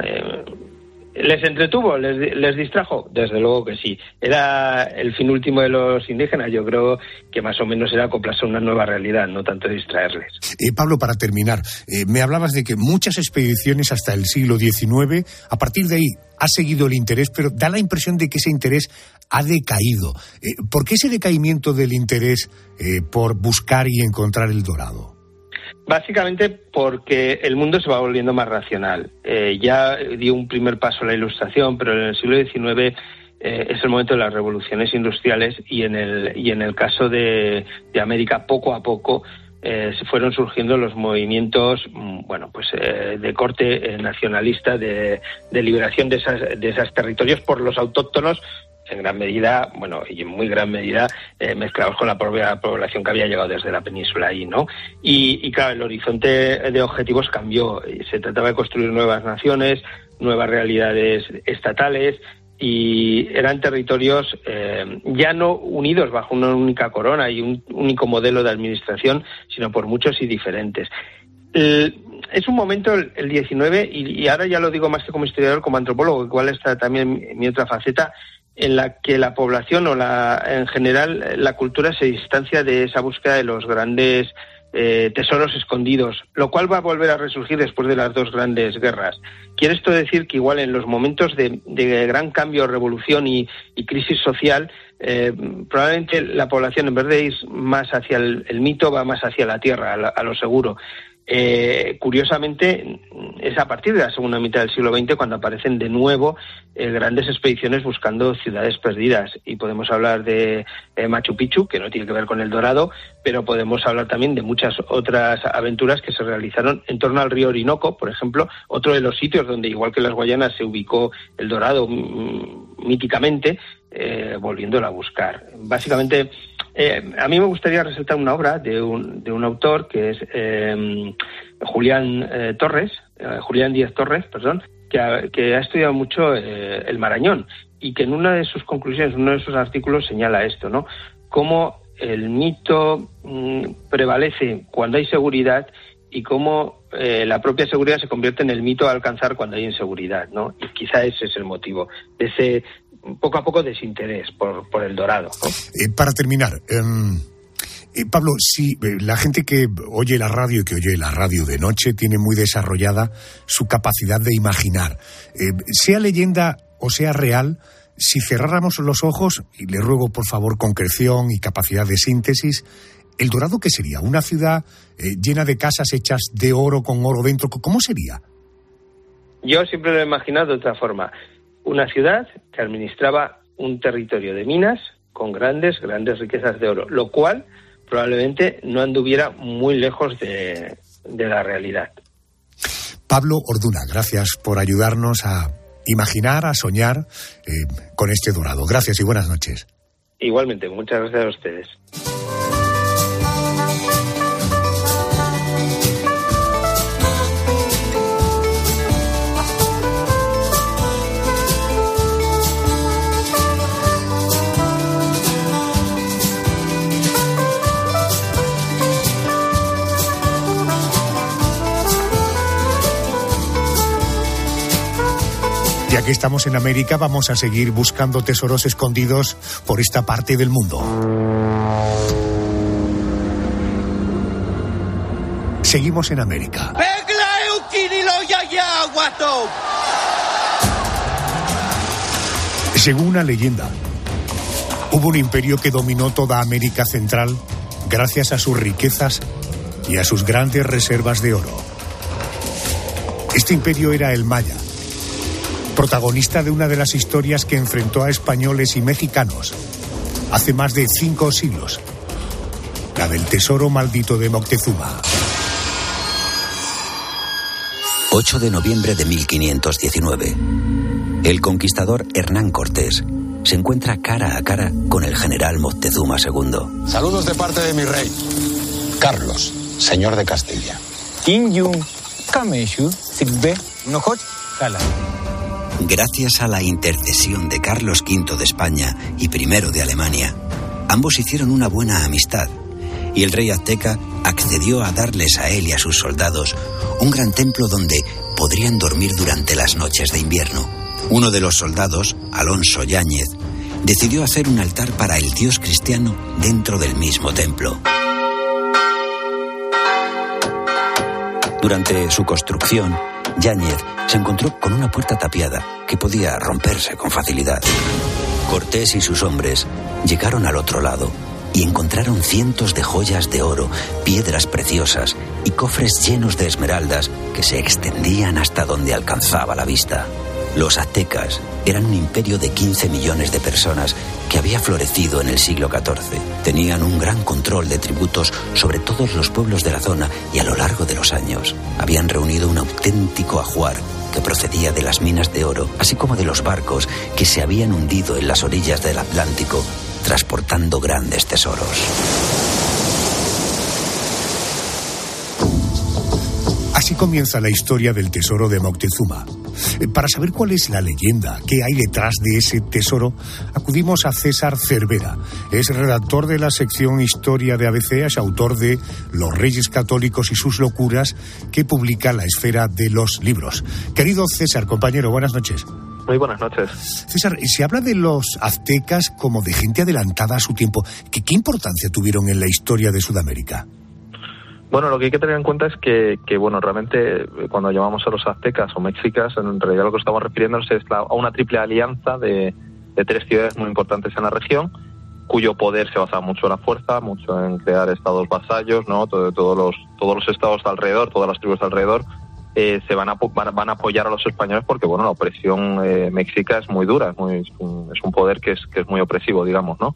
¿Les entretuvo? ¿Les, distrajo? Desde luego que sí. Era el fin último de los indígenas. Yo creo que más o menos era acoplarse a una nueva realidad, no tanto distraerles. Eh, Pablo, para terminar, eh, me hablabas de que muchas expediciones hasta el siglo XIX, a partir de ahí ha seguido el interés, pero da la impresión de que ese interés ha decaído. Eh, ¿Por qué ese decaimiento del interés por buscar y encontrar el dorado? Básicamente porque el mundo se va volviendo más racional. Eh, ya dio un primer paso la ilustración, pero en el siglo XIX eh, es el momento de las revoluciones industriales y en el, y en el caso de, América poco a poco eh, se fueron surgiendo los movimientos mm, bueno pues de corte nacionalista de, de liberación de, esas, de esos territorios por los autóctonos en gran medida, bueno, y en muy gran medida, eh, mezclados con la propia población que había llegado desde la península ahí, ¿no? Y, claro, el horizonte de objetivos cambió. Se trataba de construir nuevas naciones, nuevas realidades estatales, y eran territorios eh, ya no unidos bajo una única corona y un único modelo de administración, sino por muchos y diferentes. es un momento, el, 19, y, y, ahora ya lo digo más que como historiador, como antropólogo, igual está también mi otra faceta, en la que la población o la, en general la cultura se distancia de esa búsqueda de los grandes eh, tesoros escondidos, lo cual va a volver a resurgir después de las dos grandes guerras. Quiere esto decir que igual en los momentos de, gran cambio, revolución y, crisis social, eh, probablemente la población en vez de ir más hacia el, mito va más hacia la tierra, a lo seguro. Eh, curiosamente, es a partir de la segunda mitad del siglo XX cuando aparecen de nuevo eh, grandes expediciones buscando ciudades perdidas. Y podemos hablar de eh, Machu Picchu, que no tiene que ver con el Dorado, pero podemos hablar también de muchas otras aventuras que se realizaron en torno al río Orinoco, por ejemplo, otro de los sitios donde, igual que las Guayanas, se ubicó el Dorado mm, míticamente, eh, volviéndolo a buscar. Básicamente, eh, a mí me gustaría resaltar una obra de un, de un autor que es eh, Julián eh, Torres, Julián Díaz Torres, perdón, que ha, que ha estudiado mucho el Marañón y que en una de sus conclusiones, uno de sus artículos señala esto, ¿no? Cómo el mito mm, prevalece cuando hay seguridad y cómo la propia seguridad se convierte en el mito a alcanzar cuando hay inseguridad, ¿no? Y quizá ese es el motivo de ese poco a poco desinterés por, por el dorado. Eh, para terminar, em, eh, Pablo, si eh, la gente que oye la radio y que oye la radio de noche tiene muy desarrollada su capacidad de imaginar, sea leyenda o sea real, si cerráramos los ojos, y le ruego por favor concreción y capacidad de síntesis, ¿el Dorado qué sería? ¿Una ciudad llena de casas hechas de oro con oro dentro? ¿Cómo sería? Yo siempre lo he imaginado de otra forma una ciudad que administraba un territorio de minas con grandes, grandes riquezas de oro, lo cual probablemente no anduviera muy lejos de, la realidad. Pablo Orduna, gracias por ayudarnos a imaginar, a soñar eh, con este dorado. Gracias y buenas noches. Igualmente, muchas gracias a ustedes. Ya que estamos en América, vamos a seguir buscando tesoros escondidos por esta parte del mundo. Seguimos en América. Según una leyenda, hubo un imperio que dominó toda América Central gracias a sus riquezas y a sus grandes reservas de oro. Este imperio era el Maya, protagonista de una de las historias que enfrentó a españoles y mexicanos hace más de cinco siglos, la del tesoro maldito de Moctezuma. 8 de noviembre de 1519. El conquistador Hernán Cortés se encuentra cara a cara con el general Moctezuma II. Saludos de parte de mi rey, Carlos, señor de Castilla. Gracias a la intercesión de Carlos V de España y I de Alemania, ambos hicieron una buena amistad y el rey azteca accedió a darles a él y a sus soldados un gran templo donde podrían dormir durante las noches de invierno. Uno de los soldados, Alonso Yáñez, decidió hacer un altar para el dios cristiano dentro del mismo templo. Durante su construcción, Yáñez se encontró con una puerta tapiada que podía romperse con facilidad. Cortés y sus hombres llegaron al otro lado y encontraron cientos de joyas de oro, piedras preciosas y cofres llenos de esmeraldas que se extendían hasta donde alcanzaba la vista. Los aztecas eran un imperio de 15 millones de personas que había florecido en el siglo XIV. Tenían un gran control de tributos sobre todos los pueblos de la zona y a lo largo de los años habían reunido un auténtico ajuar que procedía de las minas de oro, así como de los barcos que se habían hundido en las orillas del Atlántico transportando grandes tesoros. Así comienza la historia del tesoro de Moctezuma. Eh, Para saber cuál es la leyenda, qué hay detrás de ese tesoro, acudimos a César Cervera. Es redactor de la sección Historia de ABC, es autor de Los Reyes Católicos y sus locuras, que publica la esfera de los libros. Querido César, compañero, buenas noches. Muy buenas noches. César, se habla de los aztecas como de gente adelantada a su tiempo. ¿Qué, qué importancia tuvieron en la historia de Sudamérica? Bueno, lo que hay que tener en cuenta es que, que, bueno, realmente eh, cuando llamamos a los aztecas o mexicas, en realidad lo que estamos refiriéndonos es a una triple alianza de, de tres ciudades muy importantes en la región, cuyo poder se basaba mucho en la fuerza, mucho en crear estados vasallos, ¿no? Todo- todos los todos los estados de alrededor, todas las tribus de alrededor eh, se van a van, a- apoyar a los españoles porque bueno la opresión eh, mexica es muy dura, es, muy- es un poder que es que es muy opresivo, digamos, ¿no?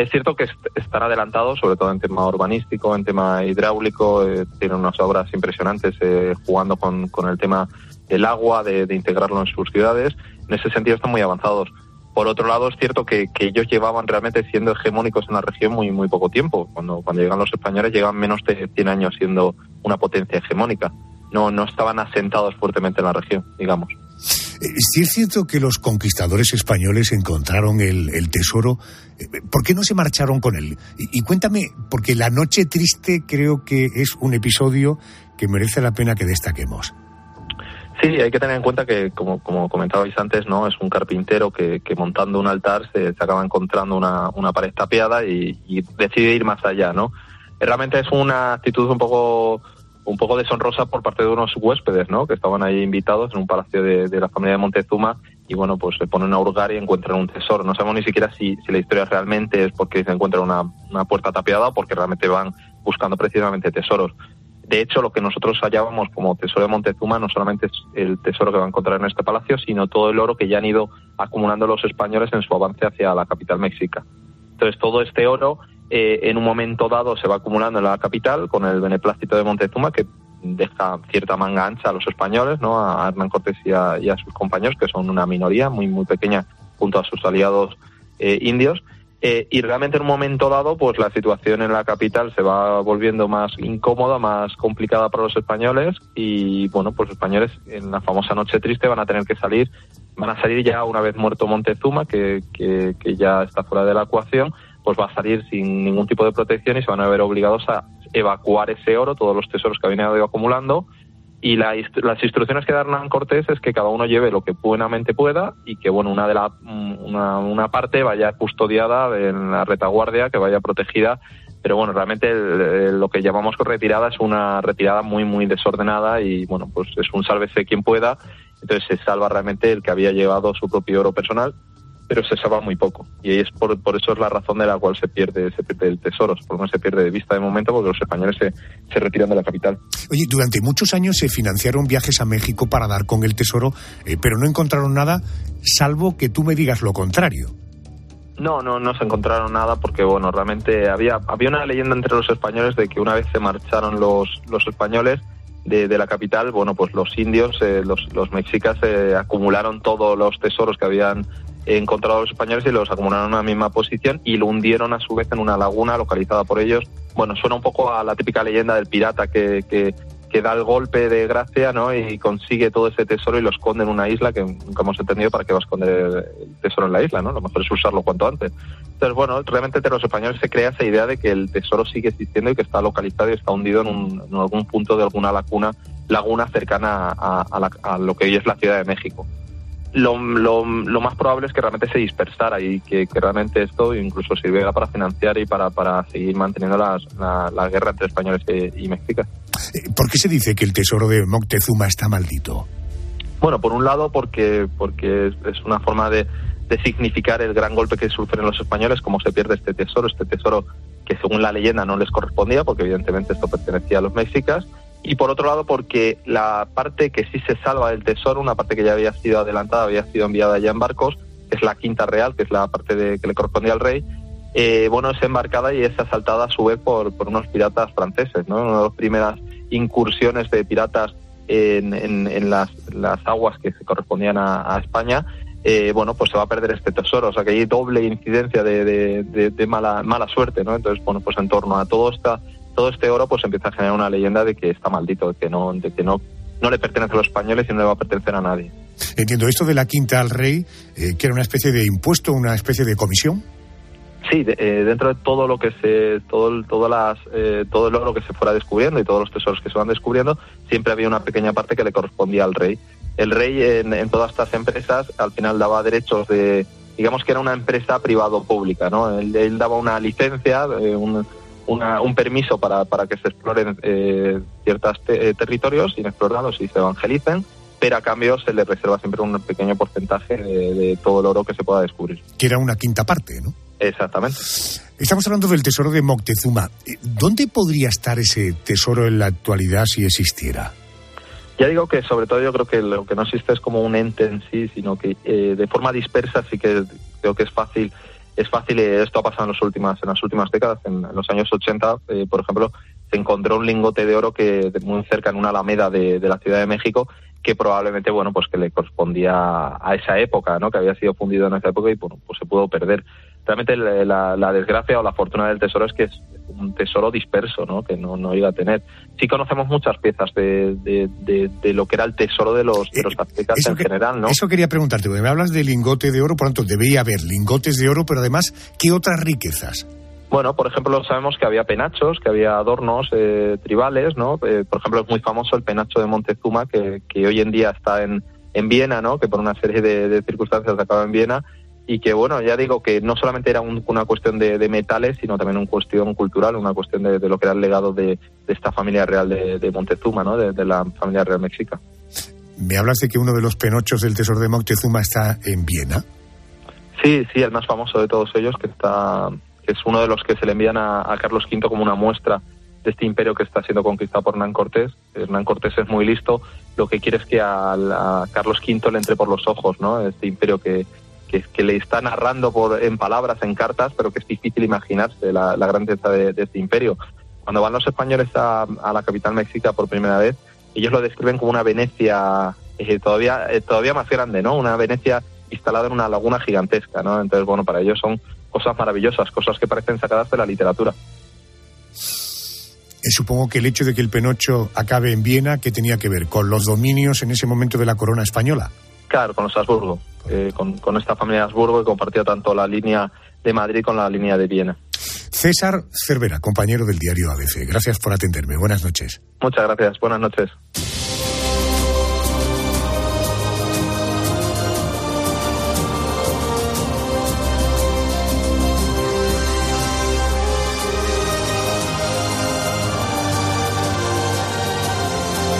Es cierto que est- están adelantados, sobre todo en tema urbanístico, en tema hidráulico, eh, tienen unas obras impresionantes eh, jugando con, el tema del agua, de, integrarlo en sus ciudades. En ese sentido están muy avanzados. Por otro lado, es cierto que, ellos llevaban realmente siendo hegemónicos en la región muy, muy poco tiempo. Cuando, cuando llegan los españoles, llegan menos de 100 años siendo una potencia hegemónica. No, no estaban asentados fuertemente en la región, digamos. Eh, Sí es cierto que los conquistadores españoles encontraron el tesoro. Eh, ¿Por qué no se marcharon con él? Y, y cuéntame, porque La Noche Triste creo que es un episodio que merece la pena que destaquemos. Sí, hay que tener en cuenta que, como, como comentabais antes, no es un carpintero que, que montando un altar se, se acaba encontrando una, una pared tapiada y, y decide ir más allá, ¿no? Realmente es una actitud un poco un poco deshonrosa por parte de unos huéspedes, ¿no? Que estaban ahí invitados en un palacio de, de la familia de Montezuma y bueno, pues se ponen a hurgar y encuentran un tesoro. No sabemos ni siquiera si, si la historia realmente es porque se encuentra una, una puerta tapiada o porque realmente van buscando precisamente tesoros. De hecho, lo que nosotros hallábamos como tesoro de Montezuma no solamente es el tesoro que va a encontrar en este palacio, sino todo el oro que ya han ido acumulando los españoles en su avance hacia la capital mexica. Entonces, todo este oro, eh, en un momento dado, se va acumulando en la capital con el beneplácito de Montezuma, que deja cierta manga ancha a los españoles, ¿no? a Hernán Cortés y a, sus compañeros, que son una minoría muy, muy pequeña junto a sus aliados eh, indios. Eh, y realmente en un momento dado, pues la situación en la capital se va volviendo más incómoda, más complicada para los españoles y bueno, pues los españoles en la famosa noche triste van a tener que salir, van a salir ya una vez muerto Montezuma, que, que, que ya está fuera de la ecuación, pues va a salir sin ningún tipo de protección y se van a ver obligados a evacuar ese oro, todos los tesoros que habían ido acumulando. Y la las instrucciones que da Hernán Cortés es que cada uno lleve lo que buenamente pueda y que bueno una de la una, una parte vaya custodiada en la retaguardia que vaya protegida. Pero bueno realmente el- lo que llamamos retirada es una retirada muy muy desordenada y bueno pues es un sálvese quien pueda. Entonces se salva realmente el que había llevado su propio oro personal pero se salva muy poco y es por, por eso es la razón de la cual se pierde se pierde el tesoro por lo menos se pierde de vista de momento porque los españoles se, se retiran de la capital Oye, durante muchos años se financiaron viajes a México para dar con el tesoro, eh, pero no encontraron nada, salvo que tú me digas lo contrario. No, no, no se encontraron nada porque, bueno, realmente había, había una leyenda entre los españoles de que una vez se marcharon los, los españoles de, de la capital, bueno, pues los indios, eh, los, los mexicas, eh, acumularon todos los tesoros que habían encontrado a los españoles y los acumularon en una misma posición y lo hundieron a su vez en una laguna localizada por ellos. Bueno, suena un poco a la típica leyenda del pirata que, que, que da el golpe de gracia ¿no? y consigue todo ese tesoro y lo esconde en una isla que nunca hemos entendido para qué va a esconder el tesoro en la isla, ¿no? Lo mejor es usarlo cuanto antes. Entonces, bueno, realmente entre los españoles se crea esa idea de que el tesoro sigue existiendo y que está localizado y está hundido en, un, en algún punto de alguna laguna, laguna cercana a lo que hoy es la Ciudad de México lo, lo, lo, más probable es que realmente se dispersara y que, que realmente esto incluso sirviera para financiar y para, para seguir manteniendo las, la, la, guerra entre españoles y, y mexicanos. ¿Por qué se dice que el tesoro de Moctezuma está maldito? Bueno, por un lado porque, porque es, es una forma de, de, significar el gran golpe que sufren los españoles, cómo se pierde este tesoro, este tesoro que según la leyenda no les correspondía, porque evidentemente esto pertenecía a los mexicas, y por otro lado porque la parte que sí se salva del tesoro, una parte que ya había sido adelantada, había sido enviada ya en barcos, que es la quinta real, que es la parte de, que le correspondía al rey, eh, bueno, es embarcada y es asaltada a su vez por, por unos piratas franceses, ¿no? Una de las primeras incursiones de piratas en, en, en las, las, aguas que se correspondían a, España, eh, bueno, pues se va a perder este tesoro, o sea que hay doble incidencia de, de, de, de mala, mala suerte, ¿no? Entonces, bueno, pues en torno a todo esta todo este oro pues empieza a generar una leyenda de que está maldito, de que no, de que no, no le pertenece a los españoles y no le va a pertenecer a nadie. Entiendo, esto de la quinta al rey, eh, que era una especie de impuesto, una especie de comisión. Sí, de, eh, dentro de todo lo que se, todo, todas las, eh, todo el oro que se fuera descubriendo y todos los tesoros que se van descubriendo, siempre había una pequeña parte que le correspondía al rey. El rey en, en todas estas empresas al final daba derechos de, digamos que era una empresa privado-pública, ¿no? Él, él, daba una licencia, eh, un, una, un permiso para, para, que se exploren eh, ciertos te, eh, territorios inexplorados y se evangelicen, pero a cambio se le reserva siempre un pequeño porcentaje de, de, todo el oro que se pueda descubrir. Que era una quinta parte, ¿no? Exactamente. Estamos hablando del tesoro de Moctezuma. ¿Dónde podría estar ese tesoro en la actualidad si existiera? Ya digo que sobre todo yo creo que lo que no existe es como un ente en sí, sino que eh, de forma dispersa sí que creo que es fácil es fácil, esto ha pasado en, los últimas, en las últimas décadas, en, los años 80, eh, por ejemplo, se encontró un lingote de oro que muy cerca en una alameda de, de, la Ciudad de México que probablemente, bueno, pues que le correspondía a esa época, ¿no? Que había sido fundido en esa época y, pues se pudo perder. Realmente la, la desgracia o la fortuna del tesoro es que es un tesoro disperso, ¿no? Que no, no iba a tener. Sí conocemos muchas piezas de, de, de, de lo que era el tesoro de los, de los aztecas en que, general, ¿no? Eso quería preguntarte, porque me hablas de lingote de oro, por lo tanto, debía haber lingotes de oro, pero además, ¿qué otras riquezas? Bueno, por ejemplo, sabemos que había penachos, que había adornos eh, tribales, ¿no? Eh, por ejemplo, es muy famoso el penacho de Montezuma, que, que hoy en día está en, en Viena, ¿no? Que por una serie de, de circunstancias acaba en Viena y que bueno, ya digo que no solamente era un, una cuestión de, de, metales, sino también una cuestión cultural, una cuestión de, de lo que era el legado de, esta familia real de, Montezuma, ¿no? De, la familia real mexica. ¿Me hablas de que uno de los penochos del tesoro de Moctezuma está en Viena? Sí, sí, el más famoso de todos ellos, que está que es uno de los que se le envían a, a Carlos V como una muestra de este imperio que está siendo conquistado por Hernán Cortés. Hernán Cortés es muy listo, lo que quiere es que a, a Carlos V le entre por los ojos, ¿no? Este imperio que, que, le está narrando por, en palabras, en cartas, pero que es difícil imaginarse la, grandeza de, este imperio. Cuando van los españoles a, a, la capital mexica por primera vez, ellos lo describen como una Venecia eh, todavía, eh, todavía más grande, ¿no? Una Venecia instalada en una laguna gigantesca, ¿no? Entonces, bueno, para ellos son cosas maravillosas, cosas que parecen sacadas de la literatura. Eh, supongo que el hecho de que el Penocho acabe en Viena, ¿qué tenía que ver? ¿Con los dominios en ese momento de la corona española? Claro, con los Habsburgo, eh, con, con, esta familia Habsburgo que compartía tanto la línea de Madrid con la línea de Viena. César Cervera, compañero del diario ABC. Gracias por atenderme. Buenas noches. Muchas gracias. Buenas noches.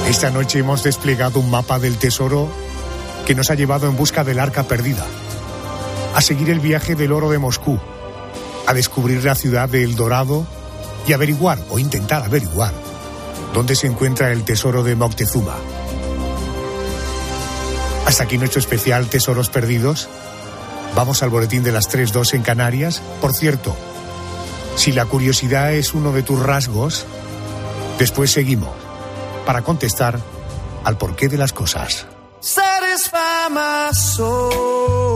Esta noche hemos desplegado un mapa del tesoro que nos ha llevado en busca del arca perdida, a seguir el viaje del oro de Moscú, a descubrir la ciudad de El Dorado y averiguar o intentar averiguar dónde se encuentra el tesoro de Moctezuma. Hasta aquí nuestro especial Tesoros Perdidos. Vamos al boletín de las 3.2 en Canarias. Por cierto, si la curiosidad es uno de tus rasgos, después seguimos para contestar al porqué de las cosas. My soul.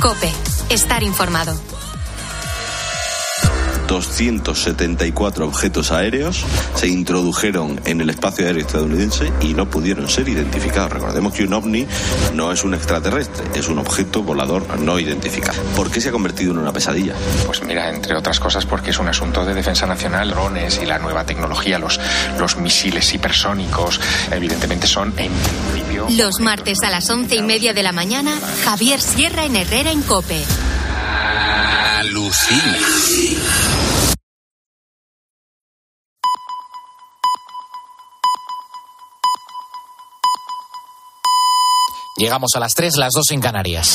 Cope. Estar informado. 274 objetos aéreos se introdujeron en el espacio aéreo estadounidense y no pudieron ser identificados. Recordemos que un ovni no es un extraterrestre, es un objeto volador no identificado. ¿Por qué se ha convertido en una pesadilla? Pues mira, entre otras cosas porque es un asunto de defensa nacional, drones y la nueva tecnología, los, los misiles hipersónicos, evidentemente son en principio... Los martes a las once y media de la mañana, Javier Sierra en Herrera en Cope. Alucina. Llegamos a las 3, las 2 en Canarias.